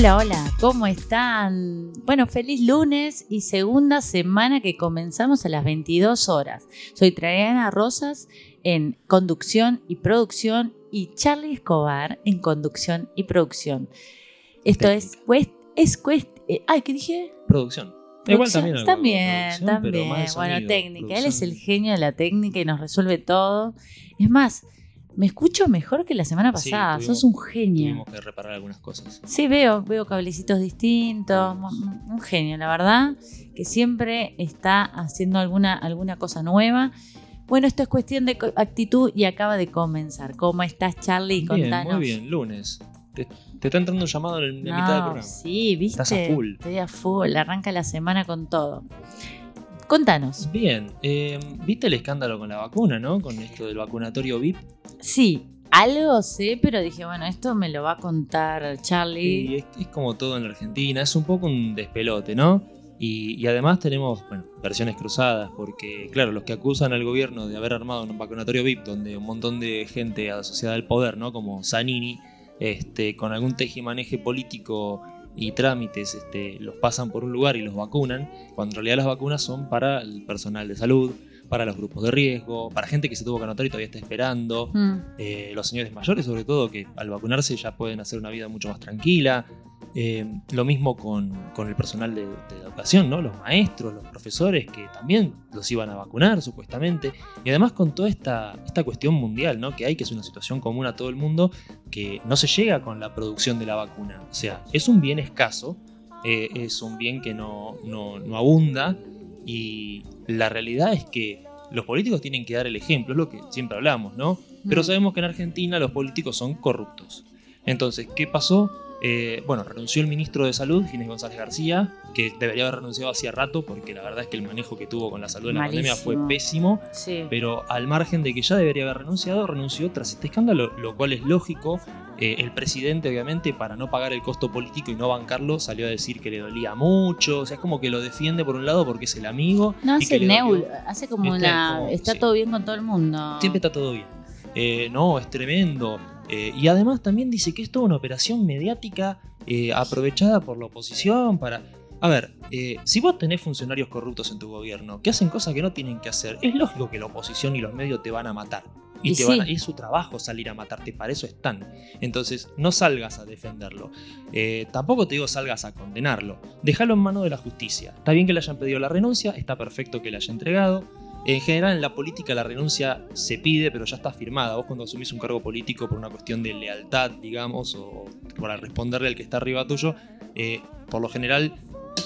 Hola, hola, ¿cómo están? Bueno, feliz lunes y segunda semana que comenzamos a las 22 horas. Soy Traiana Rosas en conducción y producción y Charlie Escobar en conducción y producción. Esto es es eh, ay, ¿qué dije? Producción. Igual también. también, también. Bueno, técnica. Él es el genio de la técnica y nos resuelve todo. Es más, me escucho mejor que la semana Sí, pasada. tuvimos- Sos un genio. Tuvimos que reparar algunas cosas. Sí, veo, veo cablecitos distintos. Un genio, la verdad, que siempre está haciendo alguna, alguna cosa nueva. Bueno, esto es cuestión de actitud y acaba de comenzar. ¿Cómo estás, Charlie? Bien, Contanos. muy bien, lunes. Te, te está entrando un llamado en la No, mitad del programa. Sí, viste. Estás a full. Estoy a full. Arranca la semana con todo. Contanos. Bien, eh, ¿viste el escándalo con la vacuna, no? Con esto del vacunatorio VIP. Sí, algo sé, pero dije, bueno, esto me lo va a contar Charlie. Y es, es como todo en la Argentina, es un poco un despelote, ¿no? Y, y además tenemos, bueno, versiones cruzadas, porque, claro, los que acusan al gobierno de haber armado un vacunatorio VIP, donde un montón de gente asociada al poder, ¿no? Como Zanini, este, con algún tejimaneje político y trámites, este, los pasan por un lugar y los vacunan, cuando en realidad las vacunas son para el personal de salud, para los grupos de riesgo, para gente que se tuvo que anotar y todavía está esperando, Mm, eh, los señores mayores sobre todo, que al vacunarse ya pueden hacer una vida mucho más tranquila. Eh, lo mismo con, con el personal de, de educación, ¿no? Los maestros, los profesores, que también los iban a vacunar supuestamente. Y además con toda esta, esta cuestión mundial, ¿no? Que hay, que es una situación común a todo el mundo, que no se llega con la producción de la vacuna. O sea, es un bien escaso, eh, es un bien que no, no, no abunda y la realidad es que los políticos tienen que dar el ejemplo, es lo que siempre hablamos, ¿no? Pero mm. sabemos que en Argentina los políticos son corruptos. Entonces, ¿qué pasó? Eh, bueno, renunció el ministro de Salud, Ginés González García, que debería haber renunciado hacía rato, porque la verdad es que el manejo que tuvo con la salud en la pandemia fue pésimo. Sí. Pero al margen de que ya debería haber renunciado, renunció tras este escándalo, lo cual es lógico. Eh, el presidente, obviamente, para no pagar el costo político y no bancarlo, salió a decir que le dolía mucho. O sea, es como que lo defiende por un lado porque es el amigo. No y hace que neul, hace como como- está sí. todo bien con todo el mundo. Siempre está todo bien. Eh, no, es tremendo. Eh, y además también dice que es toda una operación mediática eh, aprovechada por la oposición para... A ver, eh, si vos tenés funcionarios corruptos en tu gobierno que hacen cosas que no tienen que hacer, es lógico que la oposición y los medios te van a matar. Y, Y te sí. van a- es su trabajo salir a matarte, para eso están. Entonces, no salgas a defenderlo. Eh, tampoco te digo salgas a condenarlo. Déjalo en manos de la justicia. Está bien que le hayan pedido la renuncia, está perfecto que le haya entregado. En general, en la política la renuncia se pide, pero ya está firmada. Vos cuando asumís un cargo político por una cuestión de lealtad, digamos, o para responderle al que está arriba tuyo, eh, por lo general,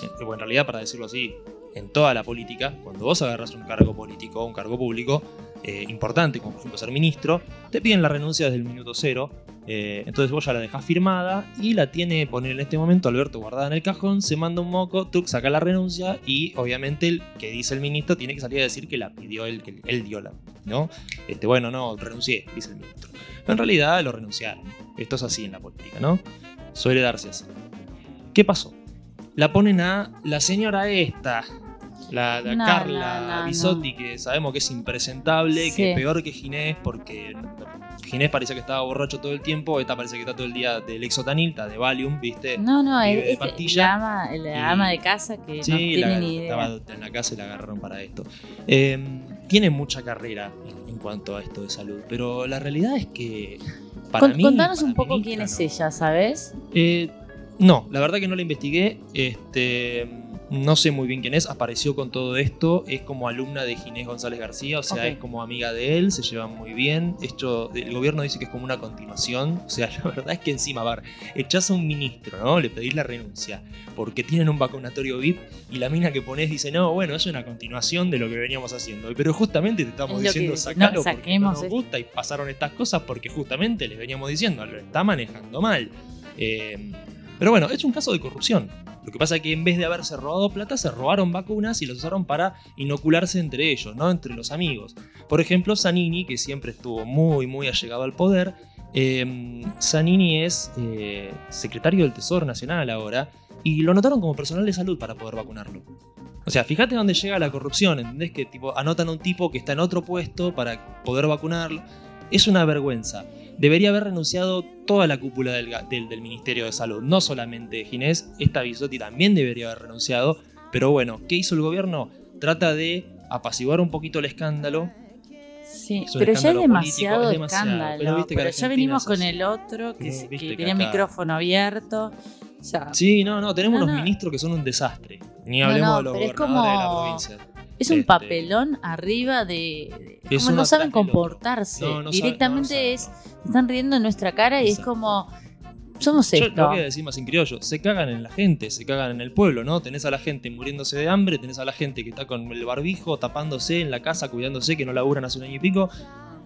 eh, o en realidad para decirlo así, en toda la política, cuando vos agarras un cargo político, un cargo público eh, importante, como por ejemplo ser ministro, te piden la renuncia desde el minuto cero. eh, entonces vos ya la dejás firmada y la tiene, poner en este momento Alberto guardada en el cajón, se manda un moco, tú saca la renuncia y obviamente el que dice el ministro tiene que salir a decir que la pidió él, que él dio la, ¿no? Este, bueno, no, renuncié, dice el ministro. En realidad lo renunciaron. Esto es así en la política, ¿no? Suele darse así. ¿Qué pasó? La ponen a la señora esta, la, la No, Carla no, no, Bisotti, que sabemos que es impresentable, Sí. que es peor que Ginés, porque Ginés parecía que estaba borracho todo el tiempo, esta parece que está todo el día del Exotanil, está de Valium, ¿viste? No, no, es, de pastilla. la ama, la Y- ama de casa que no Sí, tiene la- ni idea. estaba en la casa y la agarraron para esto. Eh, tiene mucha carrera en, en cuanto a esto de salud, pero la realidad es que para Con- mí... contanos para un poco ministra, quién es no. ella, ¿sabes? Eh, No, la verdad que no la investigué. Este, no sé muy bien quién es. Apareció con todo esto. Es como alumna de Ginés González García. O sea, es como amiga de él. Se llevan muy bien. Esto, el gobierno dice que es como una continuación. O sea, la verdad es que encima, a ver, echás a un ministro, ¿no? Le pedís la renuncia. Porque tienen un vacunatorio VIP. Y la mina que ponés dice, no, bueno, es una continuación de lo que veníamos haciendo. Pero justamente te estamos Es diciendo, que- sacalo no, porque no nos esto. gusta. Y pasaron estas cosas porque justamente les veníamos diciendo, lo está manejando mal. Eh, pero bueno, es un caso de corrupción. Lo que pasa es que en vez de haberse robado plata, se robaron vacunas y las usaron para inocularse entre ellos, ¿no? Entre los amigos. Por ejemplo, Zanini, que siempre estuvo muy, muy allegado al poder. eh, Zanini es eh, secretario del Tesoro Nacional ahora. Y lo anotaron como personal de salud para poder vacunarlo. O sea, fíjate dónde llega la corrupción, ¿entendés? Que tipo, anotan a un tipo que está en otro puesto para poder vacunarlo. Es una vergüenza. Debería haber renunciado toda la cúpula del, del- del Ministerio de Salud, no solamente Ginés, esta Bisotti también debería haber renunciado, pero bueno, ¿qué hizo el gobierno? Trata de apaciguar un poquito el escándalo. Sí, Es pero ya es demasiado político, es demasiado, escándalo. pero viste que pero ya venimos con el otro que, se- viste que que tenía acá- micrófono abierto. O sea, Sí, no, no, tenemos No, unos no. ministros que son un desastre. Ni hablemos no, de los gobernadores de la provincia. Es un este- papelón arriba de. como no saben comportarse. No, no Directamente no es. se Están riendo en nuestra cara y es como. Somos Yo esto. lo voy a decir más en criollo, se cagan en la gente, se cagan en el pueblo, ¿no? Tenés a la gente muriéndose de hambre, tenés a la gente que está con el barbijo, tapándose en la casa, cuidándose, que no laburan hace un año y pico,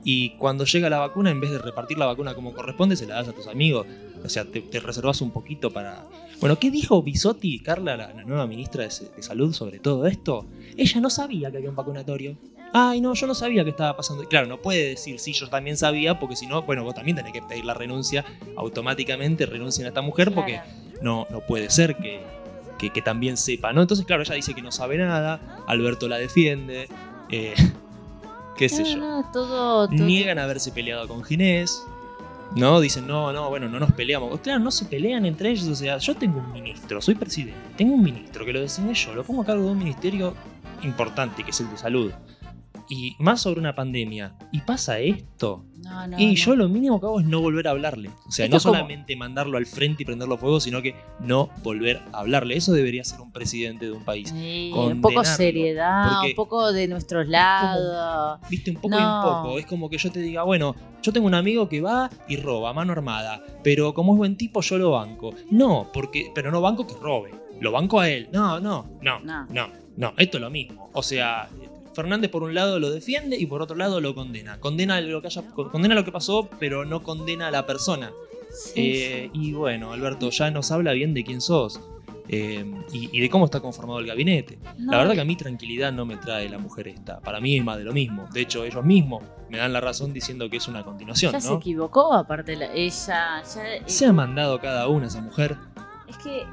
y cuando llega la vacuna, en vez de repartir la vacuna como corresponde, se la das a tus amigos. O sea, te, te reservas un poquito para... Bueno, ¿qué dijo Bisotti, Carla, la, la nueva ministra de, de Salud, sobre todo esto? Ella no sabía que había un vacunatorio. Ay, no, yo no sabía que estaba pasando. Y Claro, no puede decir, sí, yo también sabía, porque si no, bueno, vos también tenés que pedir la renuncia, automáticamente renuncien a esta mujer, porque Claro. no, no puede ser que, que, que también sepa, ¿no? Entonces, claro, ella dice que no sabe nada, Alberto la defiende, eh, qué sé No, yo. no, todo, todo- Niegan haberse peleado con Ginés, ¿no? Dicen, no, no, bueno, no nos peleamos. Claro, no se pelean entre ellos, o sea, yo tengo un ministro, soy presidente, tengo un ministro que lo designé yo, lo pongo a cargo de un ministerio importante, que es el de salud. Y más sobre una pandemia. Y pasa esto. No, no, Y no. yo lo mínimo que hago es no volver a hablarle. O sea, Esto no como- solamente mandarlo al frente y prenderlo fuego, sino que no volver a hablarle. Eso debería ser un presidente de un país. Sí, un poco seriedad, un poco de nuestros lados. Viste, un poco y un poco. Es como que yo te diga, bueno, yo tengo un amigo que va y roba mano armada, pero como es buen tipo, yo lo banco. No, porque, pero no banco que robe. Lo banco a él. No, no, no, No. no, no. Esto es lo mismo. O sea, Fernández por un lado lo defiende y por otro lado lo condena. Condena lo que haya, condena lo que pasó, pero no condena a la persona. Sí, Eh, y bueno, Alberto, ya nos habla bien de quién sos. eh, y, y de cómo está conformado el gabinete. No, La verdad que a mí tranquilidad no me trae la mujer esta. Para mí es más de lo mismo. De hecho, ellos mismos me dan la razón diciendo que es una continuación, ya se equivocó, aparte la- ella. Ya, eh, Se ha mandado cada una esa mujer. es que.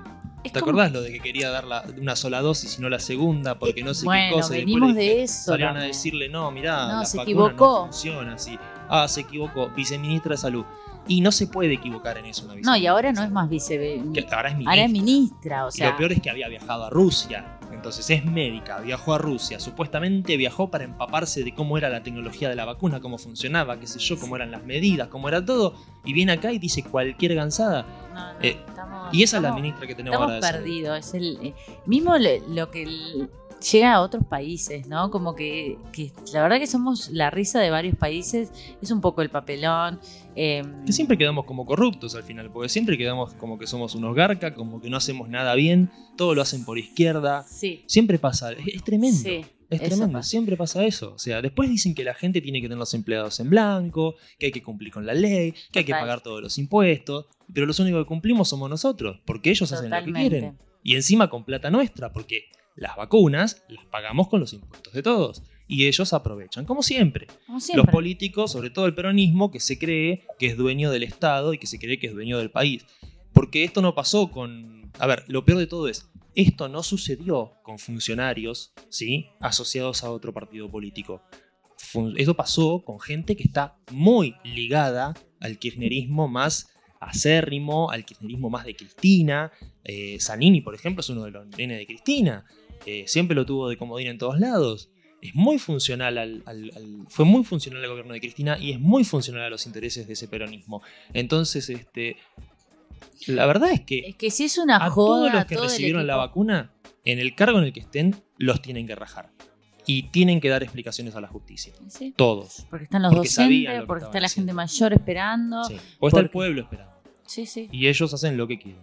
Es ¿Te como- acordás lo de que quería dar la- una sola dosis y no la segunda? Porque no sé bueno, qué cosa. venimos de eso. Salieron a decirle, no, mirá, No, la se vacuna equivocó. no funciona así. Ah, se equivocó. Viceministra de Salud. Y no se puede equivocar en eso una No, y viceministra ahora no es más vice. Que ahora es ministra. Ahora es ministra, o Y sea. lo peor es que había viajado a Rusia. Entonces es médica, viajó a Rusia. Supuestamente viajó para empaparse de cómo era la tecnología de la vacuna, cómo funcionaba, qué sé yo, cómo eran las medidas, cómo era todo. Y viene acá y dice cualquier gansada. no, no, Eh, estamos- Y esa es la estamos- ministra que tenemos Estamos ahora salud. perdidos. Es el, eh, mismo le- lo que el- llega a otros países, ¿no? Como que, que la verdad que somos la risa de varios países. Es un poco el papelón. eh, Que siempre quedamos como corruptos al final, porque siempre quedamos como que somos unos garca, como que no hacemos nada bien, todo lo hacen por izquierda. Sí. Siempre pasa, es, es tremendo. Sí. Es tremendo, pasa. siempre pasa eso. O sea, después dicen que la gente tiene que tener los empleados en blanco, que hay que cumplir con la ley, que hay que pagar todos los impuestos, pero los únicos que cumplimos somos nosotros, porque ellos hacen lo que quieren. Y encima con plata nuestra, porque las vacunas las pagamos con los impuestos de todos. Y ellos aprovechan, como siempre. Como Los siempre. políticos, sobre todo el peronismo, que se cree que es dueño del Estado y que se cree que es dueño del país. Porque esto no pasó con... A ver, lo peor de todo es, esto no sucedió con funcionarios, ¿sí? Asociados a otro partido político. Fun- Esto pasó con gente que está muy ligada al kirchnerismo más acérrimo, al kirchnerismo más de Cristina. Eh, Zanini, por ejemplo, es uno de los nenes de Cristina. Eh, siempre lo tuvo de comodín en todos lados. Es muy funcional al, al- al- fue muy funcional al gobierno de Cristina y es muy funcional a los intereses de ese peronismo. Entonces, este, La verdad es que Es que si es una a joda. todos los que todo recibieron la vacuna, en el cargo en el que estén, los tienen que rajar. Y tienen que dar explicaciones a la justicia. Sí, Todos. Porque están los Porque docentes, porque está la gente mayor esperando. Sí. O está el porque- pueblo esperando. Sí, sí. y ellos hacen lo que quieren.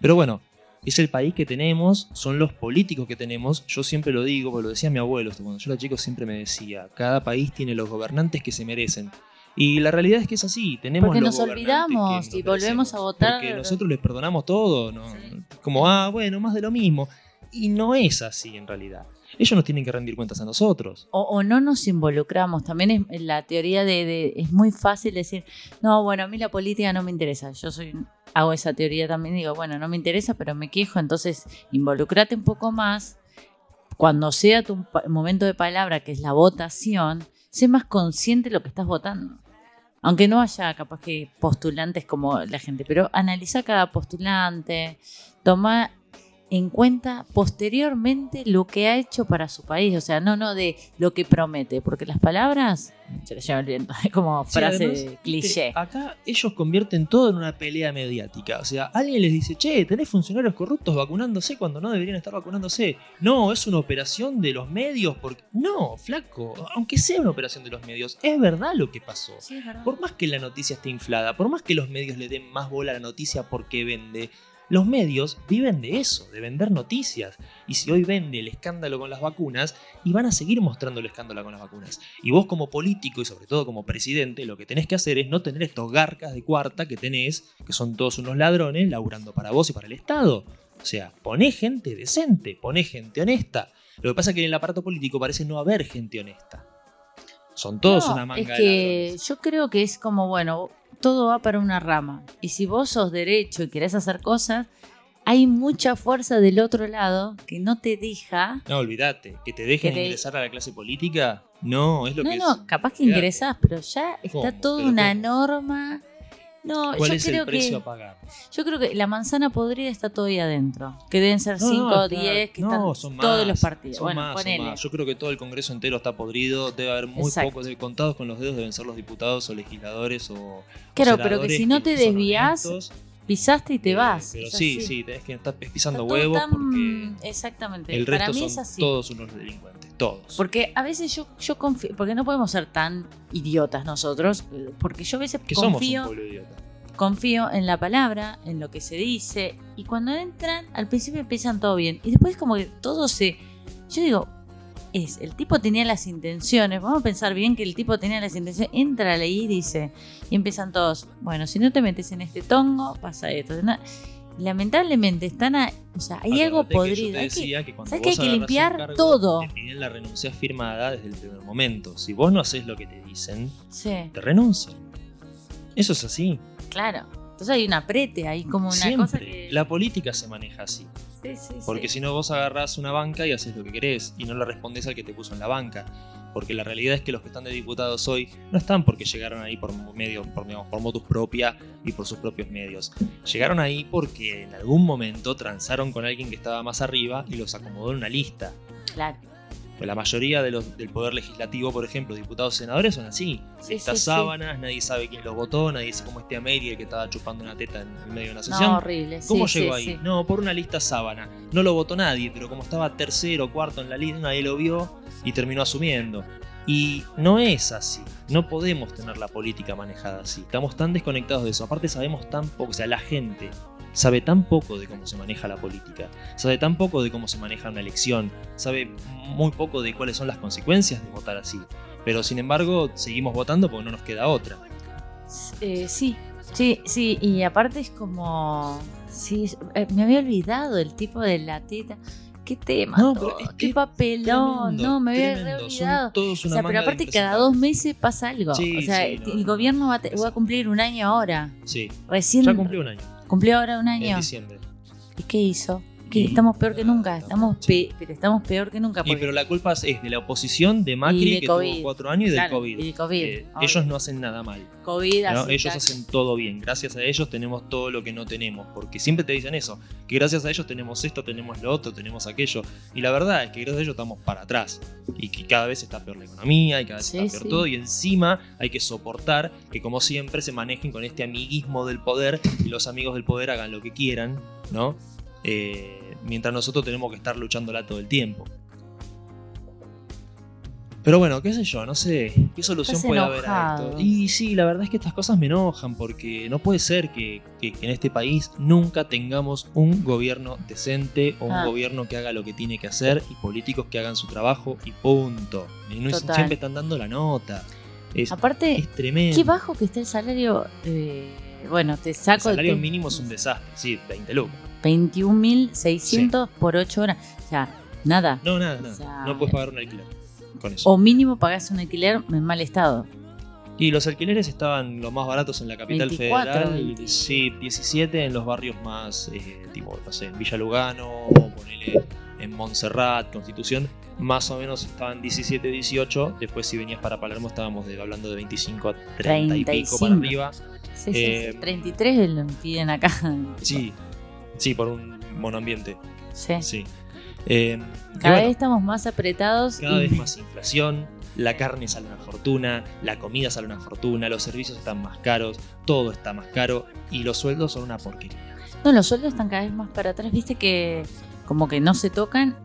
Pero bueno, es el país que tenemos, son los políticos que tenemos. Yo siempre lo digo, porque lo decía mi abuelo, cuando yo era chico siempre me decía, cada país tiene los gobernantes que se merecen. Y la realidad es que es así, tenemos Porque los nos olvidamos que y volvemos a votar. Porque nosotros les perdonamos todo, ¿no? Sí. como, ah, bueno, más de lo mismo. Y no es así en realidad. Ellos nos tienen que rendir cuentas a nosotros. O, no nos involucramos. También es la teoría de, Es muy fácil decir, no, bueno, a mí la política no me interesa. Yo soy hago esa teoría también. Digo, bueno, no me interesa, pero me quejo. Entonces, involucrate un poco más. Cuando sea tu momento de palabra, que es la votación, sé más consciente de lo que estás votando. Aunque no haya capaz que postulantes como la gente, pero analiza cada postulante, toma en cuenta posteriormente lo que ha hecho para su país, o sea, no, no de lo que promete, porque las palabras se las lleva el viento, es como Sí, frase además, viste, cliché. Acá ellos convierten todo en una pelea mediática. O sea, alguien les dice, che, tenés funcionarios corruptos vacunándose cuando no deberían estar vacunándose. No, es una operación de los medios. Porque... No, flaco, aunque sea una operación de los medios, es verdad lo que pasó. Sí. Por más que la noticia esté inflada, por más que los medios le den más bola a la noticia porque vende, los medios viven de eso, de vender noticias. Y si hoy vende el escándalo con las vacunas, y van a seguir mostrando el escándalo con las vacunas. Y vos como político y sobre todo como presidente, lo que tenés que hacer es no tener estos garcas de cuarta que tenés, que son todos unos ladrones, laburando para vos y para el Estado. O sea, poné gente decente, poné gente honesta. Lo que pasa es que en el aparato político parece no haber gente honesta. Son todos No, una manga Es de que ladrones. yo creo que es como, bueno, todo va para una rama. Y si vos sos derecho y querés hacer cosas, hay mucha fuerza del otro lado que no te deja. No, olvídate, que te dejen Que te- ingresar a la clase política, no, es lo No, que no, es. capaz que ingresás, pero ya está ¿Cómo? toda ¿Pero una norma. No, ¿Cuál yo es creo el precio que a pagar? yo creo que la manzana podrida está todavía adentro. Que deben ser No, 5 no, o está- 10 que no, están son todos más, los partidos. Son bueno, más, son ponele. más. Yo creo que todo el Congreso entero está podrido. Debe haber muy Exacto. pocos, contados con los dedos deben ser los diputados o legisladores o. o Claro, pero que si no te desvías. Pisaste y te Eh, vas. Pero es sí, así. sí, tenés que estar pisando Está huevos tan- porque Exactamente. el Para resto mí es son así. todos unos delincuentes. Todos. Porque a veces yo, yo confío, porque no podemos ser tan idiotas nosotros, porque yo a veces que somos un confío, idiota. confío en la palabra, en lo que se dice, y cuando entran, al principio empiezan todo bien, y después como que todo se... Yo digo, es, el tipo tenía las intenciones, vamos a pensar bien que el tipo tenía las intenciones, entra a ley y dice, y empiezan todos, bueno, si no te metes en este tongo, pasa esto. ¿no? Lamentablemente están, a- o sea, hay algo Acordate que yo podrido. te hay que- que ¿sabes que hay que limpiar cargo, todo? Te piden la renuncia firmada desde el primer momento. Si vos no haces lo que te dicen, Sí, te renuncian. Eso es así. claro. Entonces hay un aprete, hay como una Siempre. cosa que... La política se maneja así. Sí, sí, Porque sí. si no, vos agarrás una banca y haces lo que querés y no le respondés al que te puso en la banca. Porque la realidad es que los que están de diputados hoy no están porque llegaron ahí por medio, por, digamos, por motus propia y por sus propios medios. Llegaron ahí porque en algún momento transaron con alguien que estaba más arriba y los acomodó en una lista. Claro. Pues la mayoría de los, del poder legislativo, por ejemplo, diputados y senadores, son así. Sí, Estas sí, sí. sábanas, nadie sabe quién los votó, nadie sabe cómo este Ameri, el que estaba chupando una teta en medio de una sesión. No, horrible. ¿Cómo llegó ahí? No, por una lista sábana. No lo votó nadie, pero como estaba tercero o cuarto en la lista, nadie lo vio y terminó asumiendo. Y no es así. No podemos tener la política manejada así. Estamos tan desconectados de eso. Aparte sabemos tan poco, o sea, la gente sabe tan poco de cómo se maneja la política. Sabe tan poco de cómo se maneja una elección. Sabe muy poco de cuáles son las consecuencias de votar así. Pero sin embargo, seguimos votando porque no nos queda otra. Eh, sí, sí, sí. Y aparte es como... Sí, eh, me había olvidado el tipo de la teta. ¿Qué tema? No, todo? ¿Qué papelón? Tremendo, No, me había tremendo. Olvidado. O sea, pero aparte cada dos meses pasa algo. Sí, o sea, sí, el no. gobierno va a, te- va a cumplir un año ahora. Sí, Recién ya cumplió un año. Cumplió ahora un En año. diciembre. ¿Y qué hizo? Que estamos peor que nunca, estamos pe- pero estamos peor que nunca. Y, pero la culpa es de la oposición, de Macri, de que COVID. tuvo cuatro años, y del Claro, COVID. y del COVID, Eh, ellos no hacen nada mal. COVID, ¿no? Ellos hacen todo bien. Gracias a ellos tenemos todo lo que no tenemos. Porque siempre te dicen eso. Que gracias a ellos tenemos esto, tenemos lo otro, tenemos aquello. Y la verdad es que gracias a ellos estamos para atrás. Y que cada vez está peor la economía y cada vez Sí, está peor sí. todo. Y encima hay que soportar que como siempre se manejen con este amiguismo del poder y los amigos del poder hagan lo que quieran, ¿no? Eh, mientras nosotros tenemos que estar luchándola todo el tiempo. Pero bueno, qué sé yo, no sé. ¿Qué solución Estás puede haber a esto? Y sí, la verdad es que estas cosas me enojan porque no puede ser que, que- que en este país nunca tengamos un gobierno decente o un Ah. gobierno que haga lo que tiene que hacer y políticos que hagan su trabajo y punto. Y no Total. siempre están dando la nota. Es, Aparte, es tremendo. qué bajo que está el salario. eh, bueno, te El saco salario te- mínimo es un desastre, sí, 20 lucas. 21.600 por 8 horas. O sea, nada. No, nada, nada. O sea, no puedes pagar un alquiler con eso. O mínimo pagás un alquiler en mal estado. Y los alquileres estaban los más baratos en la capital 24, federal. 20. Sí, 17 en los barrios más, eh, tipo, no sé, en Villa Lugano, ponele en Montserrat, Constitución. Más o menos estaban 17, 18. Después, si venías para Palermo, estábamos de- hablando de 25 a 30 y pico 35. para arriba. Sí, sí, Eh, sí. 33 lo piden acá. Sí, sí, por un monoambiente. Sí. Sí. Eh, y Cada bueno, vez estamos más apretados. cada y vez más inflación, la carne sale una fortuna, la comida sale una fortuna, los servicios están más caros, todo está más caro y los sueldos son una porquería. No, los sueldos están cada vez más para atrás. Viste que como que no se tocan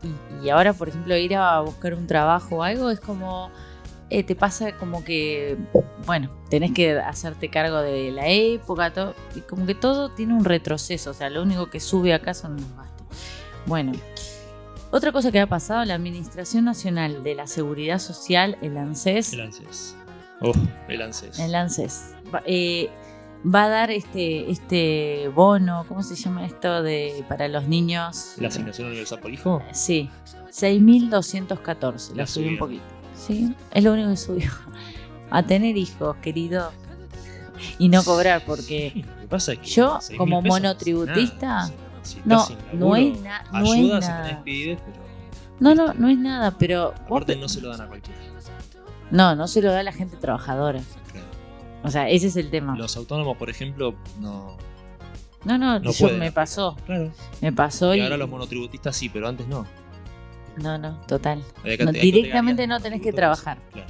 y, y ahora, por ejemplo, ir a buscar un trabajo o algo es como... eh, te pasa como que, bueno, tenés que hacerte cargo de la época, todo, y como que todo tiene un retroceso, o sea, lo único que sube acá son los gastos. Bueno, otra cosa que ha pasado, la Administración Nacional de la Seguridad Social, el ANSES, El ANSES. Oh, el ANSES. el ANSES, va, eh, va a dar este, este bono, ¿cómo se llama esto? de para los niños. ¿La asignación universal por hijo? Sí, 6.214, La la subí un poquito. Sí, es lo único que subió. A tener hijos, querido. Y no cobrar, porque Sí, lo que pasa es que yo, 6.000 como monotributista, no nada. No, es, na- no es Ayuda si nada. tenés pibes, pero No, no, no es nada, pero vos aparte pe- no se lo dan a cualquiera. no, no se lo da a la gente trabajadora. Claro. O sea, ese es el tema. Los autónomos, por ejemplo, no. No, no, no yo me pasó, Claro. me pasó Y y, ahora los monotributistas sí, pero antes no. No, no, total. No, directamente no tenés que trabajar. Claro.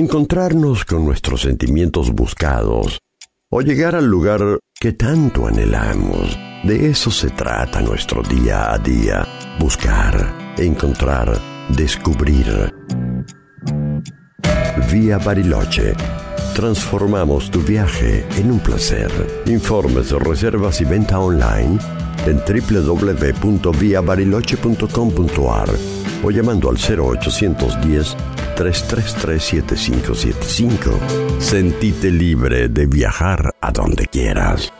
encontrarnos con nuestros sentimientos buscados o llegar al lugar que tanto anhelamos. De eso se trata nuestro día a día, buscar, encontrar, descubrir. Vía Bariloche. Transformamos tu viaje en un placer. Informes, reservas y venta online en www.viabariloche.com.ar o llamando al 0810 333-7575. Sentite libre de viajar a donde quieras.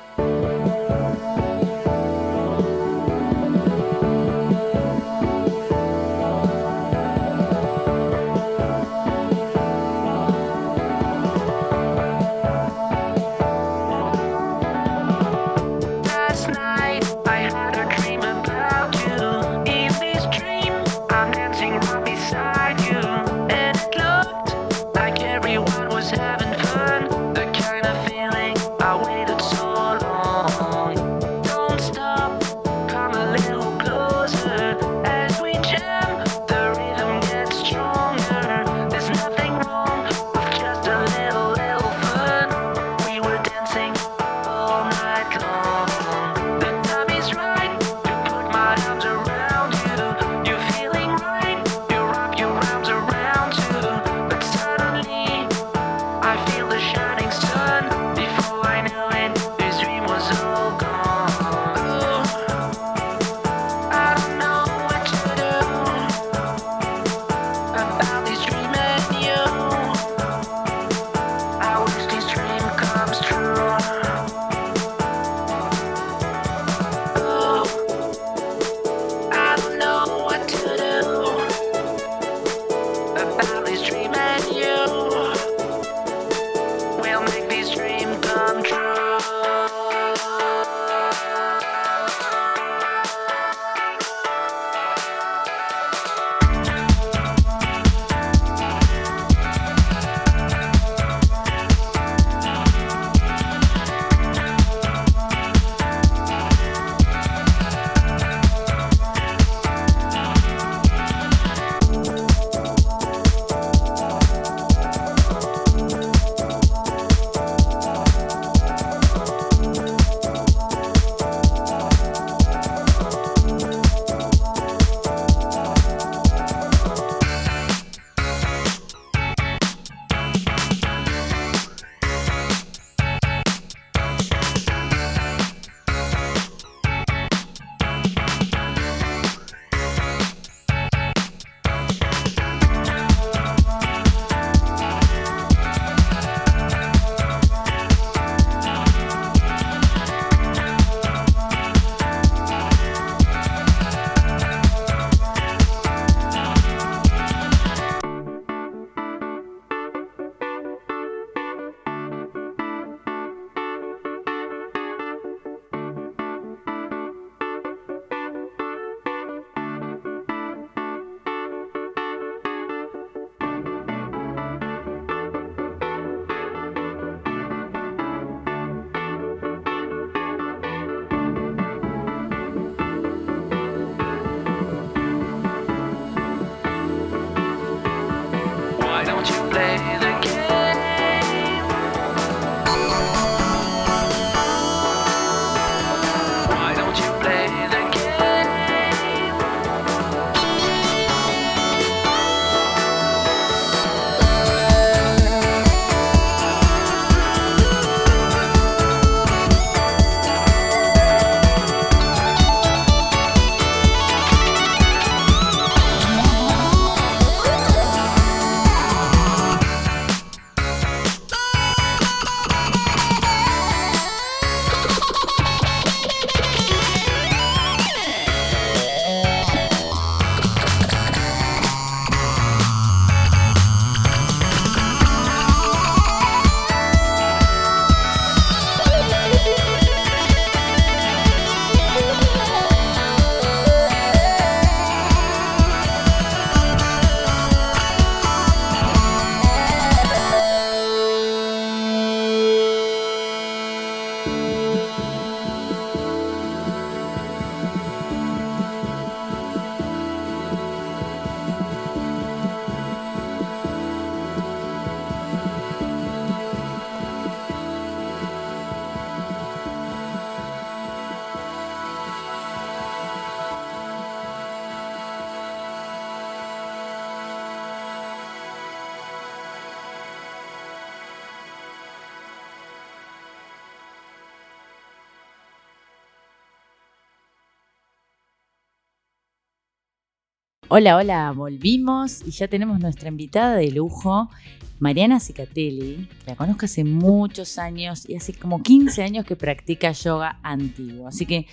Hola, hola, volvimos y ya tenemos nuestra invitada de lujo, Mariana Cicatelli. La conozco hace muchos años y hace como 15 años que practica yoga antiguo. Así que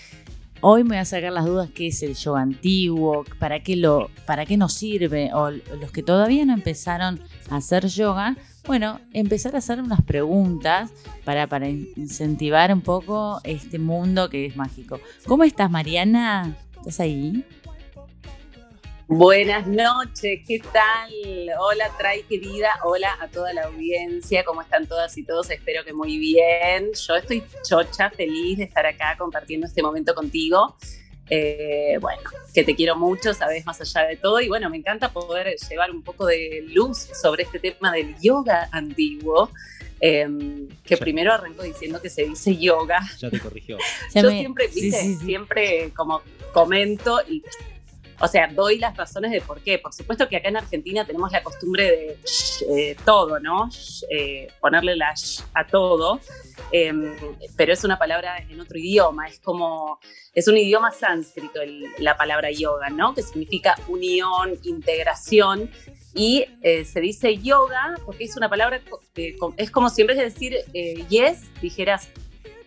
hoy me voy a sacar las dudas qué es el yoga antiguo, para qué, lo, para qué nos sirve, o los que todavía no empezaron a hacer yoga. Bueno, empezar a hacer unas preguntas para, para incentivar un poco este mundo que es mágico. ¿Cómo estás, Mariana? ¿Estás ahí? Buenas noches, ¿qué tal? Hola, Trai querida, hola a toda la audiencia, ¿cómo están todas y todos? Espero que muy bien. Yo estoy chocha, feliz de estar acá compartiendo este momento contigo. Eh, bueno, que te quiero mucho, sabes, más allá de todo. Y bueno, me encanta poder llevar un poco de luz sobre este tema del yoga antiguo. eh, que Ya. primero arranco diciendo que se dice yoga, Ya te corrigió. Yo me- siempre, sí, viste, sí, sí. siempre como comento y, o sea, doy las razones de por qué. Por supuesto que acá en Argentina tenemos la costumbre de eh, todo, ¿no? Eh, ponerle la a todo, em, pero es una palabra en otro idioma, es como, es un idioma sánscrito el- la palabra yoga, ¿no? Que significa unión, integración. Y eh, se dice yoga porque es una palabra, co- es como si en vez de decir eh, yes, dijeras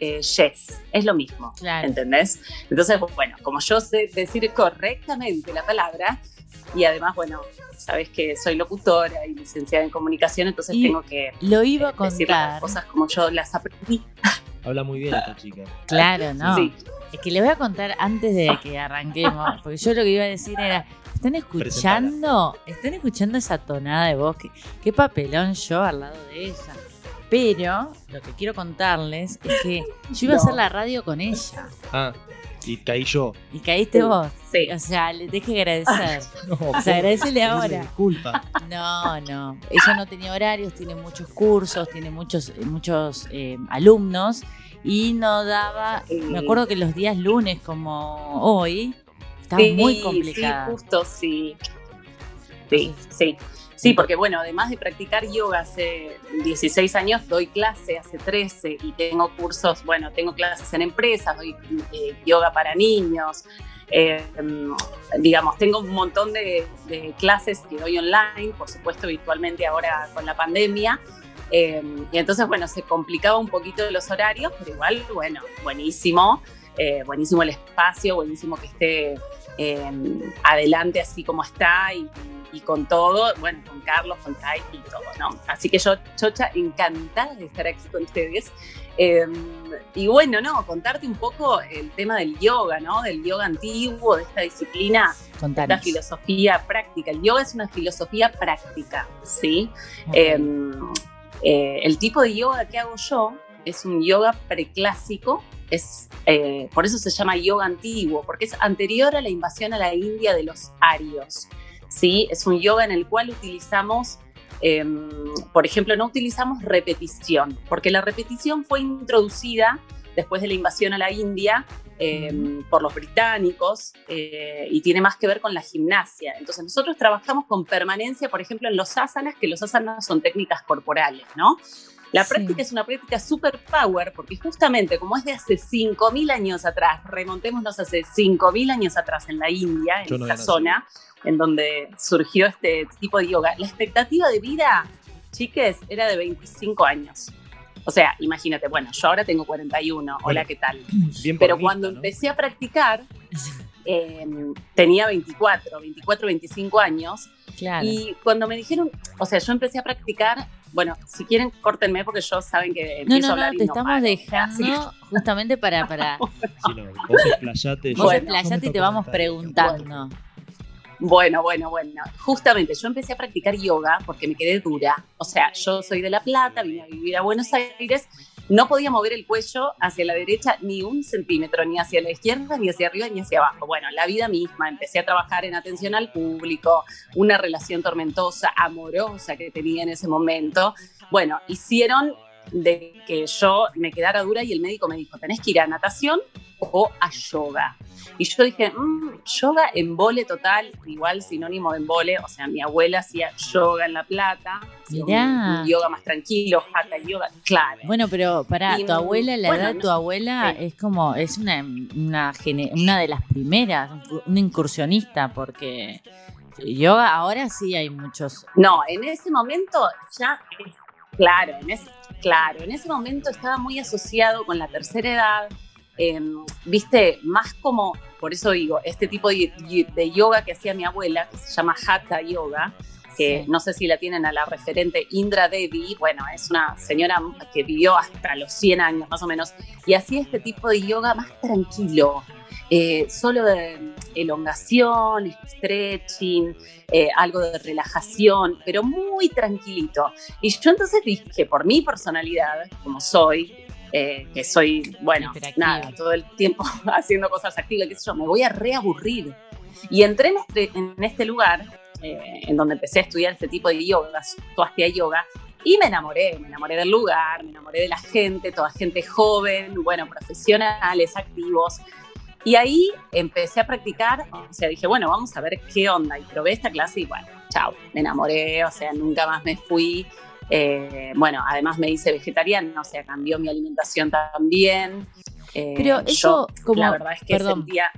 eh, yes, es lo mismo. Claro. ¿entendés? Entonces, bueno, como yo sé decir correctamente la palabra, y además, bueno, sabes que soy locutora y licenciada en comunicación, entonces Y tengo que Lo iba a decir las cosas como yo las aprendí. Habla muy bien esta chica. Claro, no. Sí. Es que le voy a contar antes de que arranquemos, porque yo lo que iba a decir era, ¿están escuchando? ¿Están escuchando esa tonada de voz? ¿Qué, qué papelón yo al lado de ella? Pero lo que quiero contarles es que yo iba a hacer la radio con ella Ah, y caí yo. y caíste vos. Sí. O sea, le tenés que agradecer. No, O sea, agradecele ahora. Disculpa. No, no. Ella no tenía horarios, tiene muchos cursos, tiene muchos, muchos eh, alumnos y no daba. Me acuerdo que los días lunes, como hoy, estaba Sí, muy complicada. Sí, justo, sí. Sí, sí. Sí, porque bueno, además de practicar yoga hace 16 años, doy clase hace 13 y tengo cursos, bueno, tengo clases en empresas, doy eh, yoga para niños, mm, digamos, tengo un montón de, clases que doy online, por supuesto virtualmente ahora con la pandemia. Eh, y entonces, bueno, se complicaba un poquito los horarios, pero igual, bueno, buenísimo, eh, buenísimo el espacio, buenísimo que esté eh, adelante así como está y, y con todo, bueno, con Carlos, con Tai y todo, ¿no? Así que yo, Chocha, encantada de estar aquí con ustedes. Eh, y bueno, no, contarte un poco el tema del yoga, ¿no? Del yoga antiguo, de esta disciplina, esta filosofía práctica. El yoga es una filosofía práctica, ¿sí? Eh, eh, el tipo de yoga que hago yo es un yoga preclásico, es, eh, por eso se llama yoga antiguo, porque es anterior a la invasión a la India de los arios. ¿sí? Es un yoga en el cual utilizamos, eh, por ejemplo, no utilizamos repetición, porque la repetición fue introducida después de la invasión a la India eh, por los británicos eh, y tiene más que ver con la gimnasia. Entonces nosotros trabajamos con permanencia, por ejemplo, en los asanas, que los asanas son técnicas corporales, ¿no? La Sí. práctica es una práctica super power porque justamente como es de hace 5.000 años atrás, remontémonos hace 5.000 años atrás en la India, en no esta había zona en donde surgió este tipo de yoga, la expectativa de vida, chiques, era de 25 años. O sea, imagínate, bueno, yo ahora tengo 41, hola, Bueno, ¿qué tal? Bien Pero cuando ¿no? empecé a practicar, eh, tenía 24, 24, 25 años. Claro. Y cuando me dijeron, o sea, yo empecé a practicar, bueno, si quieren, córtenme porque yo saben que empiezo no, a hablar no, y te no estamos paro. dejando justamente para, para Sí, no, vos explayate. vos Bueno, explayate y te vamos preguntando. Bueno, bueno, bueno. Justamente yo empecé a practicar yoga porque me quedé dura. O sea, yo soy de La Plata, vine a vivir a Buenos Aires no podía mover el cuello hacia la derecha ni un centímetro, ni hacia la izquierda, ni hacia arriba, ni hacia abajo. Bueno, la vida misma, empecé a trabajar en atención al público, una relación tormentosa, amorosa que tenía en ese momento. Bueno, hicieron de que yo me quedara dura y el médico me dijo, tenés que ir a natación o a yoga. Y yo dije, "Mm, yoga en vole total, igual sinónimo de embole, o sea, mi abuela hacía yoga en La Plata, Mirá. un yoga más tranquilo, hatha yoga, claro. Bueno, pero para tu abuela, la bueno, edad de tu abuela sí. es como, es una, una, una de las primeras, una incursionista, porque yoga ahora sí hay muchos. No, en ese momento ya, claro, en ese, claro, en ese momento estaba muy asociado con la tercera edad, em, viste, más como, por eso digo, este tipo de, de yoga que hacía mi abuela, que se llama Hatha Yoga, que Sí. no sé si la tienen a la referente Indra Devi, bueno, es una señora que vivió hasta los 100 años más o menos, y hacía este tipo de yoga más tranquilo, eh, solo de elongación, stretching, eh, algo de relajación, pero muy tranquilito. Y yo entonces dije, por mi personalidad, como soy, eh, que soy, bueno, nada, todo el tiempo haciendo cosas activas, qué sé yo, me voy a reaburrir. Y entré en este, en este lugar, eh, en donde empecé a estudiar este tipo de yoga, Swastika Yoga, y me enamoré, me enamoré del lugar, me enamoré de la gente, toda gente joven, bueno, profesionales, activos. Y ahí empecé a practicar, o sea, dije, bueno, vamos a ver qué onda. Y probé esta clase y bueno, chao, me enamoré, o sea, nunca más me fui. Eh, bueno, además me hice vegetariana, o sea, cambió mi alimentación también. Eh, Pero eso yo, como- la verdad es que perdón. sentía,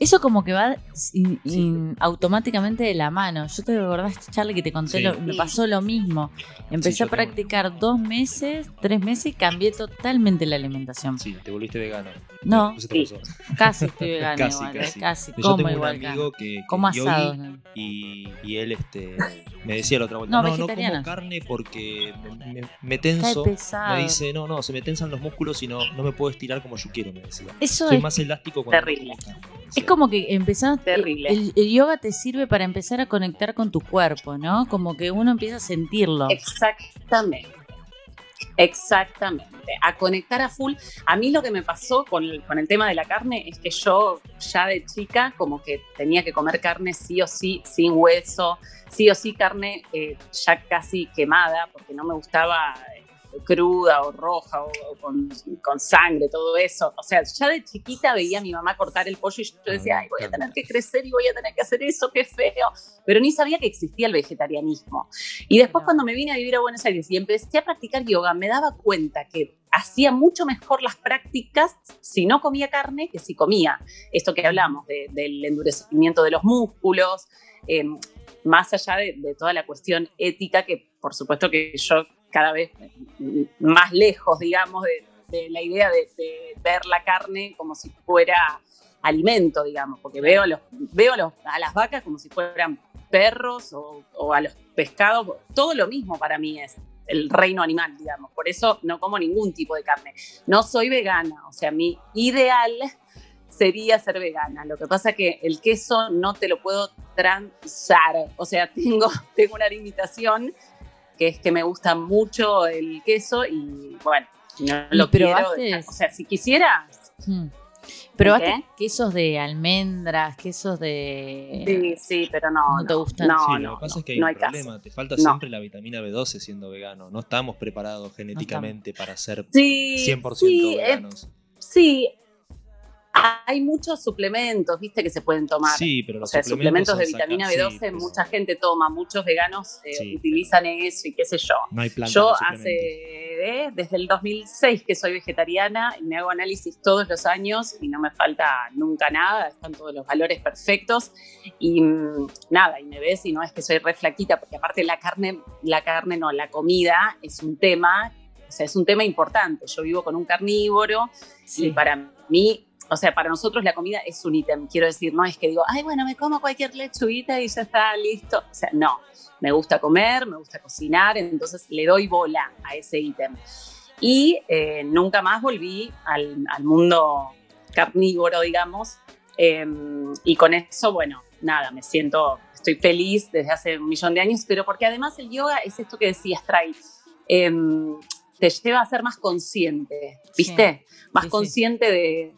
Eso como que va in- in- automáticamente de la mano. Yo te acordás, Charlie, que te conté, Sí. lo- me pasó lo mismo. Empecé Sí, a practicar dos meses, tres meses y cambié totalmente la alimentación. Sí, te volviste vegano. No, casi estoy vegana Casi, igual, eh, casi. casi. Yo Como tengo un igual amigo acá. que, que Como. ¿no? y, y él este, me decía la otra vuelta, No, no, no, como carne porque me, me- tenso. Me dice, no, no, se me tensan los músculos y no, no me puedo estirar como yo quiero, me decía. Eso Soy es, más elástico cuando Terrible. Es como que empezás. Terrible. El, el yoga te sirve para empezar a conectar con tu cuerpo, ¿no? Como que uno empieza a sentirlo. Exactamente. Exactamente. A conectar a full. A mí lo que me pasó con el, con el tema de la carne es que yo ya de chica como que tenía que comer carne sí o sí, sin hueso, sí o sí carne eh, ya casi quemada, porque no me gustaba eh, cruda o roja o, o con, con sangre, todo eso. O sea, ya de chiquita veía a mi mamá cortar el pollo y yo decía, ay, voy a tener que crecer y voy a tener que hacer eso, qué feo. Pero ni sabía que existía el vegetarianismo. Y después cuando me vine a vivir a Buenos Aires y empecé a practicar yoga, me daba cuenta que hacía mucho mejor las prácticas si no comía carne que si comía. Esto que hablamos de- del endurecimiento de los músculos, eh, más allá de, de toda la cuestión ética, que por supuesto que yo cada vez más lejos, digamos, de, de la idea de, de ver la carne como si fuera alimento, digamos, porque veo, los, veo los- a las vacas como si fueran perros o, o a los pescados, todo lo mismo para mí es el reino animal, digamos. Por eso no como ningún tipo de carne. No soy vegana, o sea, mi ideal sería ser vegana. Lo que pasa que el queso no te lo puedo transar. O sea, tengo, tengo una limitación que es que me gusta mucho el queso y bueno, no ¿Y lo quiero probaste? dejar. O sea, si quisiera, Hmm. ¿Probaste ¿Qué? quesos de almendras, quesos de... sí, sí, pero no. ¿No te gustan? No, Sí, no, lo que pasa no, es que hay no un hay caso. problema, te falta No. siempre la vitamina B12 siendo vegano. No estamos preparados genéticamente para ser Sí, 100% sí, eh, veganos. sí. Hay muchos suplementos, viste, que se pueden tomar. Sí, pero O los sea, suplementos de son vitamina saca- B12, sí, pero mucha gente toma, muchos veganos eh, Sí, utilizan eso y qué sé yo. No hay Yo de hace, suplementos. eh, desde el 2006 que soy vegetariana y me hago análisis todos los años y no me falta nunca nada, están todos los valores perfectos y mm, nada, y me ves y no es que soy re flaquita, porque aparte la carne, la carne no, la comida es un tema, o sea, es un tema importante. Yo vivo con un carnívoro Sí. y para mí, o sea, para nosotros la comida es un ítem. Quiero decir, no es que digo, ay, bueno, me como cualquier lechuguita y ya está listo. O sea, no. Me gusta comer, me gusta cocinar, entonces le doy bola a ese ítem. Y eh, nunca más volví al, al mundo carnívoro, digamos. Eh, y con eso, bueno, nada, me siento, estoy feliz desde hace un millón de años, pero porque además el yoga es esto que decías, Trae. Eh, te lleva a ser más consciente, ¿viste? Más sí, sí. consciente de...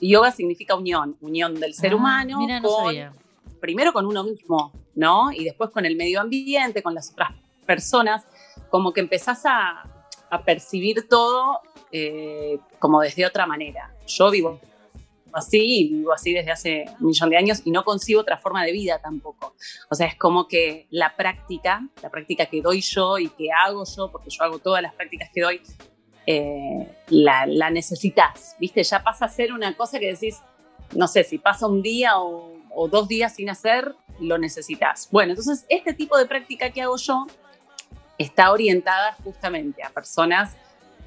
Yoga significa unión, unión del ser Ah, humano Mira, no con sabía. primero con uno mismo, ¿no? Y después con el medio ambiente, con las otras personas, como que empezás a, a percibir todo eh, como desde otra manera. Yo vivo así vivo así desde hace un millón de años y no concibo otra forma de vida tampoco. O sea, es como que la práctica, la práctica que doy yo y que hago yo, porque yo hago todas las prácticas que doy, eh, la, la necesitas, ¿viste? Ya pasa a ser una cosa que decís, no sé, si pasa un día o, o dos días sin hacer, lo necesitas. Bueno, entonces este tipo de práctica que hago yo está orientada justamente a personas,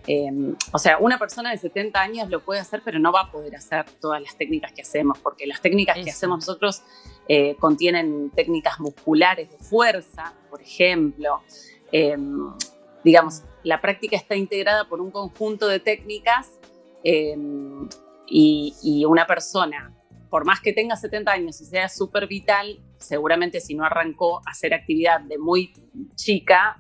eh, o sea, una persona de 70 años lo puede hacer, pero no va a poder hacer todas las técnicas que hacemos, porque las técnicas que hacemos nosotros eh, contienen técnicas musculares de fuerza, por ejemplo. Eh, digamos, la práctica está integrada por un conjunto de técnicas eh, y, y una persona, por más que tenga 70 años y sea súper vital, seguramente si no arrancó a hacer actividad de muy chica,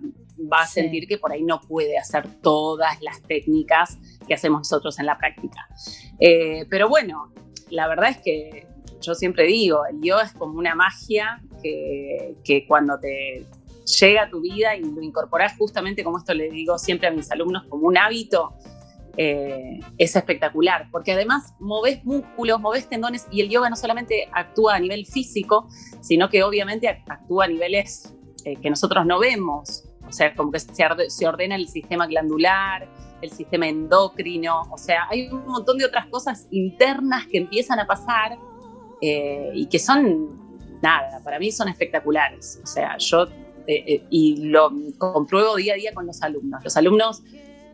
va a Sí. sentir que por ahí no puede hacer todas las técnicas que hacemos nosotros en la práctica. Eh, pero bueno, la verdad es que yo siempre digo, el yoga es como una magia que, que cuando te llega a tu vida y lo incorporás justamente, como esto le digo siempre a mis alumnos, como un hábito, eh, es espectacular, porque además moves músculos, moves tendones y el yoga no solamente actúa a nivel físico, sino que obviamente actúa a niveles eh, que nosotros no vemos, o sea, como que se, orde- se ordena el sistema glandular, el sistema endocrino, o sea, hay un montón de otras cosas internas que empiezan a pasar eh, y que son, nada, para mí son espectaculares, o sea, yo, eh, y lo compruebo día a día con los alumnos, los alumnos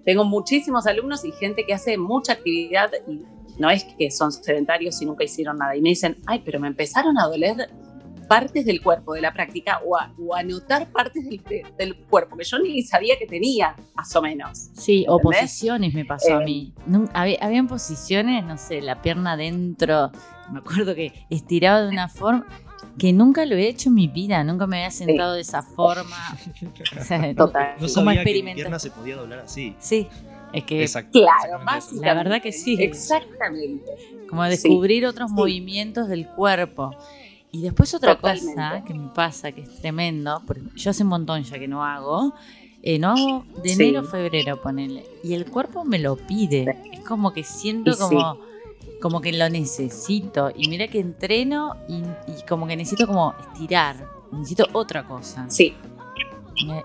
tengo muchísimos alumnos y gente que hace mucha actividad y no es que son sedentarios y nunca hicieron nada. Y me dicen, ay, pero me empezaron a doler partes del cuerpo de la práctica o a, o a notar partes del, de- del cuerpo que yo ni sabía que tenía, más o menos. Sí, o ¿Entendés? posiciones me pasó a Eh, mí. Nun- había, habían posiciones, no sé, la pierna adentro. Me acuerdo que estiraba de una forma que nunca lo he hecho en mi vida. Nunca me había sentado de esa forma. O sea, Total. No ¿Cómo sabía que mi experimentar? pierna se podía doblar así. Sí, es que Exacto. Claro. La verdad que sí. Exactamente. como Sí, descubrir otros sí. movimientos del cuerpo. Y después otra cosa que me pasa, que es tremendo, porque yo hace un montón ya que no hago, eh, no hago de Sí. enero a febrero, ponele, y el cuerpo me lo pide. Es como que siento Y sí. como, como que lo necesito. Y mira que entreno y, y como que necesito como estirar, necesito otra cosa. Sí,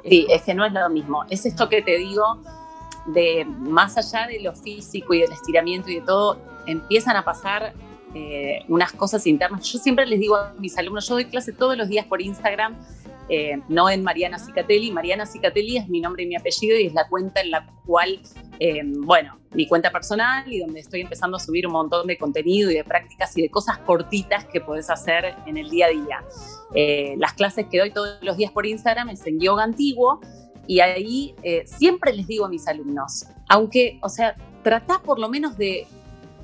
Sí, es que no es lo mismo. Es esto que te digo de más allá de lo físico y del estiramiento y de todo, empiezan a pasar eh, unas cosas internas. Yo siempre les digo a mis alumnos, yo doy clase todos los días por Instagram, eh, no en Mariana Cicatelli. Mariana Cicatelli es mi nombre y mi apellido y es la cuenta en la cual, eh, bueno, mi cuenta personal y donde estoy empezando a subir un montón de contenido y de prácticas y de cosas cortitas que puedes hacer en el día a día. Eh, las clases que doy todos los días por Instagram es en yoga antiguo y ahí siempre les digo a mis alumnos, aunque, o sea, trata por lo menos de,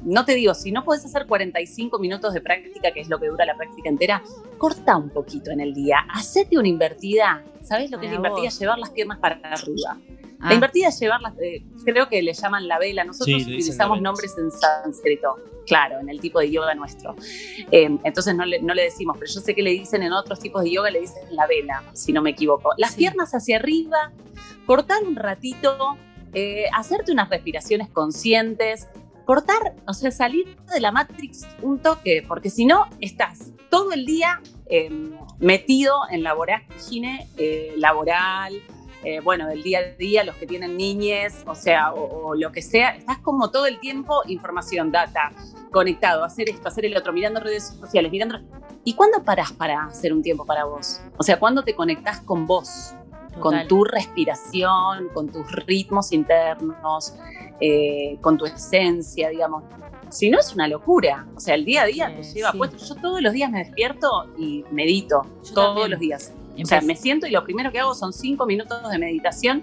no te digo, si no puedes hacer 45 minutos de práctica, que es lo que dura la práctica entera, corta un poquito en el día, hacete una invertida. ¿Sabes lo que es la Para invertida? vos. Llevar las piernas para arriba. Ah, La invertida es llevarlas, eh, creo que le llaman la vela. Nosotros Sí, utilizamos nombres en sánscrito, claro, en el tipo de yoga nuestro. Eh, entonces no le, no le decimos, pero yo sé que le dicen en otros tipos de yoga, le dicen la vela, si no me equivoco. Las Sí. piernas hacia arriba, cortar un ratito, eh, hacerte unas respiraciones conscientes, cortar, o sea, salir de la Matrix un toque, porque si no, estás todo el día eh, metido en la vorágine eh, laboral, eh, bueno, del día a día, los que tienen niñes, o sea, o, o lo que sea, estás como todo el tiempo información, data, conectado, hacer esto, hacer el otro, mirando redes sociales, mirando... ¿Y cuándo parás para hacer un tiempo para vos? O sea, ¿cuándo te conectás con vos? Con tu respiración, con tus ritmos internos, eh, con tu esencia, digamos. Si no es una locura, o sea, el día a día te Eh, lleva sí. puesto. Yo todos los días me despierto y medito, Yo todos también. los días. O sea, Empecé- me siento y lo primero que hago son cinco minutos de meditación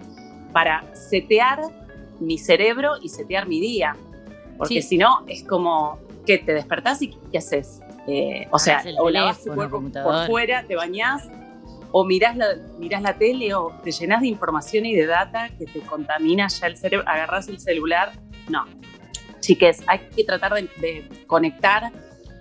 para setear mi cerebro y setear mi día. Porque Sí. si no, es como que te despertás y ¿qué haces? Eh, o sea, o lavas tu cuerpo por fuera, te bañás o mirás la, mirás la tele o te llenas de información y de data que te contamina ya el cerebro, agarrás el celular, no. Chiques, hay que tratar de, de conectar,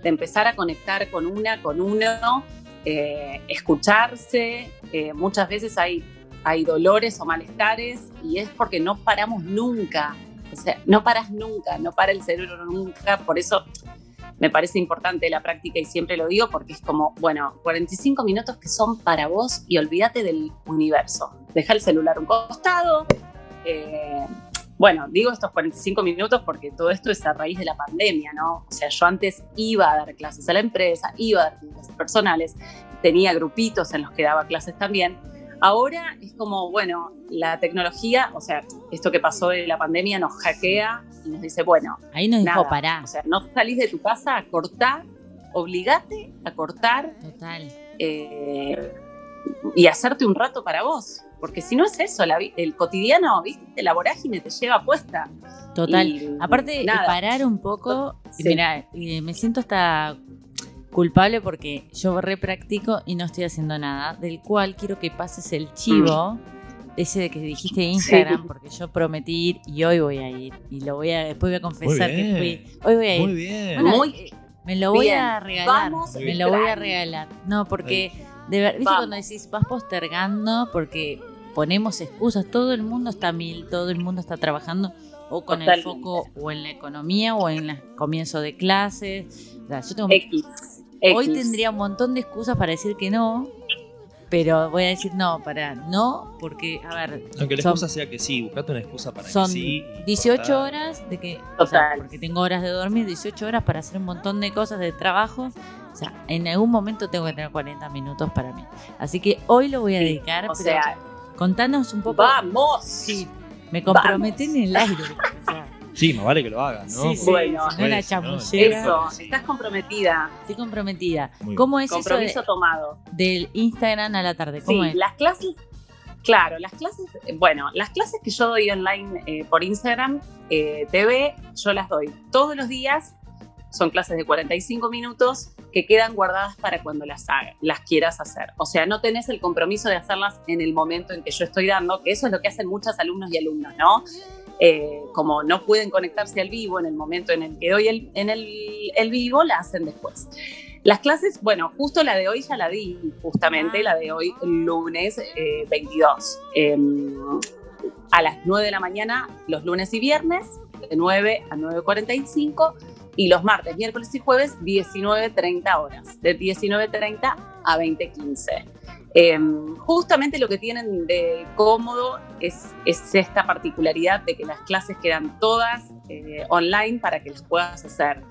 de empezar a conectar con una, con uno, eh, escucharse. eh, muchas veces hay, hay dolores o malestares y es porque no paramos nunca. O sea, no paras nunca, no para el cerebro nunca. Por eso me parece importante la práctica y siempre lo digo porque es como, bueno, 45 minutos que son para vos y olvídate del universo. Deja el celular un costado. eh, bueno, digo estos 45 minutos porque todo esto es a raíz de la pandemia, ¿no? O sea, yo antes iba a dar clases a la empresa, iba a dar clases personales, tenía grupitos en los que daba clases también. Ahora es como, bueno, la tecnología, o sea, esto que pasó de la pandemia nos hackea y nos dice, bueno, Ahí nos dijo nada, pará. o sea, no salís de tu casa a cortar, obligate a cortar Total. eh, y hacerte un rato para vos. Porque si no es eso, la el cotidiano, ¿viste? La vorágine te lleva puesta. Total. Y, Aparte, de nada. parar un poco, Sí. mira, me siento hasta culpable porque yo repractico y no estoy haciendo nada, del cual quiero que pases el chivo, ese de que dijiste Instagram, Sí. porque yo prometí ir y hoy voy a ir. Y lo voy a, después voy a confesar que fui. Hoy voy a ir. Muy bien. Bueno, Muy eh, me lo voy bien. a regalar. Vamos, me lo voy a regalar. No, porque de ver, ¿viste Vamos. cuando decís vas postergando porque ponemos excusas? Todo el mundo está mil, todo el mundo está trabajando o con el foco o en la economía o en el comienzo de clases. O sea, yo tengo- X. hoy tendría un montón de excusas para decir que no, pero voy a decir no, para no, porque, a ver, Aunque la son- excusa sea que sí, buscate una excusa para son que sí. y 18 cortar. horas de que, o sea, porque tengo horas de dormir, 18 horas para hacer un montón de cosas de trabajo. O sea, en algún momento tengo que tener 40 minutos para mí. Así que hoy lo voy a Sí, dedicar, O pero sea, contanos un poco. vamos. Sí, me comprometí en el aire. o sea, Sí, más vale que lo hagas, ¿no? Sí, sí, Bueno, no la chamullera. Eso, Sí. estás comprometida. Estoy comprometida. Muy bien. ¿Cómo es eso Compromiso de- tomado. del Instagram a la tarde? Sí, ¿Cómo es? las clases, claro, las clases, eh, bueno, las clases que yo doy online eh, por Instagram eh, TV, yo las doy todos los días. Son clases de 45 minutos que quedan guardadas para cuando las, haga- las quieras hacer. O sea, no tenés el compromiso de hacerlas en el momento en que yo estoy dando, que eso es lo que hacen muchos alumnos y alumnas, ¿no? Eh, como no pueden conectarse al vivo en el momento en el que doy el, en el, el vivo, la hacen después. Las clases, bueno, justo la de hoy ya la di, justamente la de hoy, lunes eh, 22. eh, a las 9 de la mañana, los lunes y viernes, de 9 a 9.45, y los martes, miércoles y jueves, 19.30 horas, de 19.30 a 20.15. Eh, justamente lo que tienen de cómodo es, es esta particularidad de que las clases quedan todas eh, online para que las puedas hacer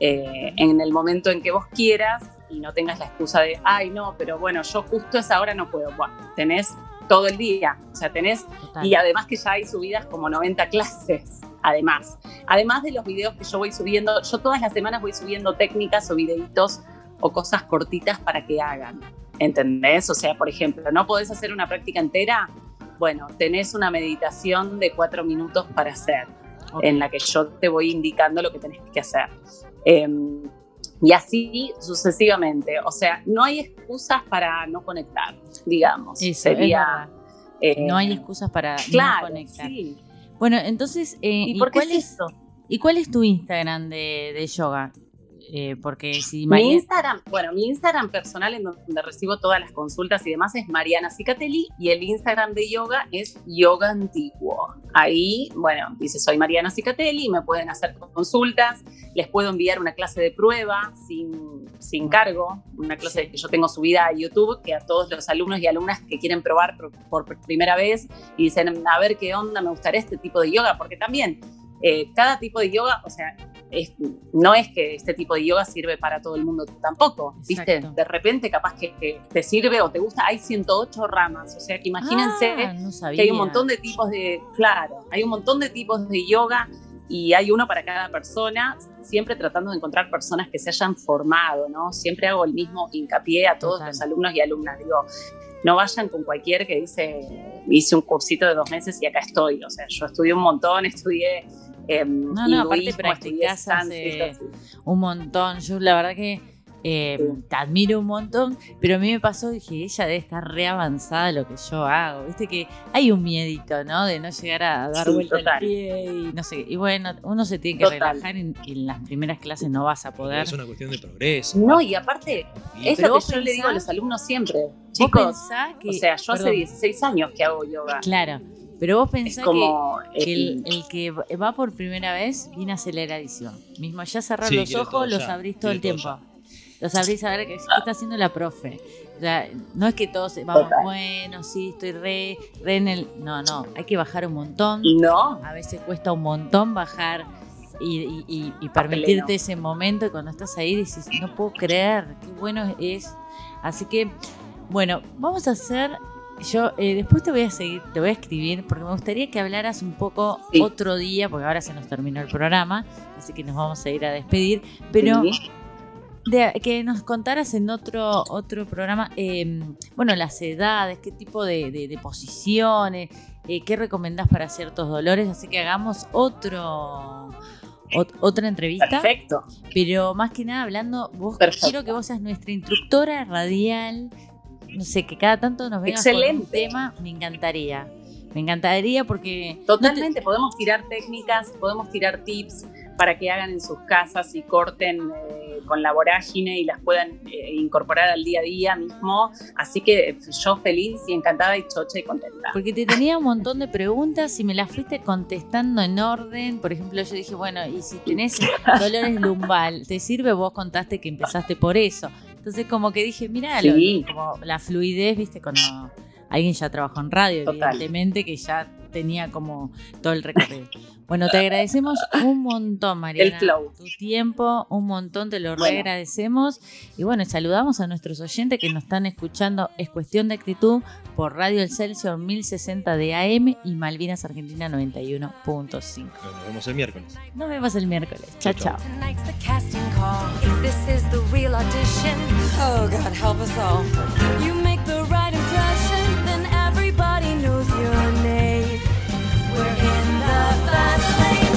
eh, en el momento en que vos quieras y no tengas la excusa de, ay, no, pero bueno, yo justo a esa hora no puedo. Bueno, tenés todo el día, o sea, tenés, Total. y además que ya hay subidas como 90 clases, además. Además de los videos que yo voy subiendo, yo todas las semanas voy subiendo técnicas o videitos o cosas cortitas para que hagan, ¿entendés? O sea, por ejemplo, ¿no podés hacer una práctica entera? Bueno, tenés una meditación de cuatro minutos para hacer en la que yo te voy indicando lo que tenés que hacer. Eh, y así sucesivamente. O sea, no hay excusas para no conectar, digamos. Eso, es Sería, eh, No hay excusas para claro, no conectar. sí. Bueno, entonces, eh, ¿Y, ¿y, por qué cuál es es, eso? ¿y cuál es tu Instagram de, de yoga? Eh, porque si Mi María... Instagram, bueno, mi Instagram personal en donde recibo todas las consultas y demás es Mariana Cicatelli y el Instagram de yoga es Yoga Antiguo. Ahí, bueno, dice soy Mariana Cicatelli, me pueden hacer consultas, les puedo enviar una clase de prueba sin, sin cargo, una clase que yo tengo subida a YouTube, que a todos los alumnos y alumnas que quieren probar por, por primera vez y dicen, a ver qué onda, me gustaría este tipo de yoga, porque también eh, cada tipo de yoga, o sea, es- no es que este tipo de yoga sirve para todo el mundo tampoco, ¿viste? Exacto. De repente capaz que, que te sirve o te gusta, hay 108 ramas, o sea que imagínense Ah, no que hay un montón de tipos de, claro, hay un montón de tipos de yoga y hay uno para cada persona, siempre tratando de encontrar personas que se hayan formado, ¿no? Siempre hago el mismo hincapié a todos Total. los alumnos y alumnas, digo, no vayan con cualquier que dice, hice un cursito de dos meses y acá estoy, o sea, yo estudié un montón, estudié... em, No, no, aparte practicás hace- un montón. Yo la verdad que Eh, te admiro un montón, pero a mí me pasó, dije, ella debe estar re avanzada en lo que yo hago. Viste que hay un miedito, ¿no? De no llegar a dar Sí, vuelta total. al pie y no sé. qué. Y bueno, uno se tiene que Total. relajar y, y en las primeras clases no vas a poder. Es una cuestión de progreso. No, y aparte, Y- es Pero lo que yo le digo a los alumnos siempre. Chicos, que. o sea, yo hace perdón, 16 años que hago yoga. Claro, pero vos pensás como. que, que el, el que va por primera vez viene aceleradísimo. Mismo ya cerrar Sí, los ojos, los ya, abrís todo el tiempo. Los abrís a ver qué, qué está haciendo la profe. O sea, no es que todos vamos, Total. bueno, sí, estoy re, re en el. No, no, hay que bajar un montón. no, A veces cuesta un montón bajar y, y- y- y A permitirte pleno. ese momento y cuando estás ahí dices, no puedo creer, qué bueno es. Así que, bueno, vamos a hacer, yo eh, después te voy a seguir, te voy a escribir, porque me gustaría que hablaras un poco Sí. otro día, porque ahora se nos terminó el programa, así que nos vamos a ir a despedir, pero sí. de- que nos contaras en otro, otro programa, eh, bueno, las edades, qué tipo de, de- de posiciones, eh, qué recomendás para ciertos dolores, así que hagamos otro ot- otra entrevista, perfecto. pero más que nada hablando, vos Perfecto. quiero que vos seas nuestra instructora radial, no sé, que cada tanto nos vengas con un Excelente. tema, me encantaría. Me encantaría porque no te- Totalmente, podemos tirar técnicas, podemos tirar tips para que hagan en sus casas y corten eh, con la vorágine y las puedan eh, incorporar al día a día mismo. Así que eh, yo feliz y encantada y chocha y contenta. Porque te tenía un montón de preguntas y me las fuiste contestando en orden. Por ejemplo, yo dije, bueno, y si tenés dolores lumbal, ¿te sirve? Vos contaste que empezaste por eso. Entonces, como que dije, mira, Sí. como la fluidez, viste, cuando alguien ya trabajó en radio, Total. evidentemente, que ya tenía como todo el recorrido. Bueno, te agradecemos un montón, Mariana. El flow. Tu tiempo, un montón, te lo Bueno. reagradecemos. Y bueno, saludamos a nuestros oyentes que nos están escuchando. Es cuestión de actitud por Radio El Celsior 1060 de AM y Malvinas Argentina 91.5. Nos vemos el miércoles. Nos vemos el miércoles. Chao, Chao, chao. We're in the fast lane.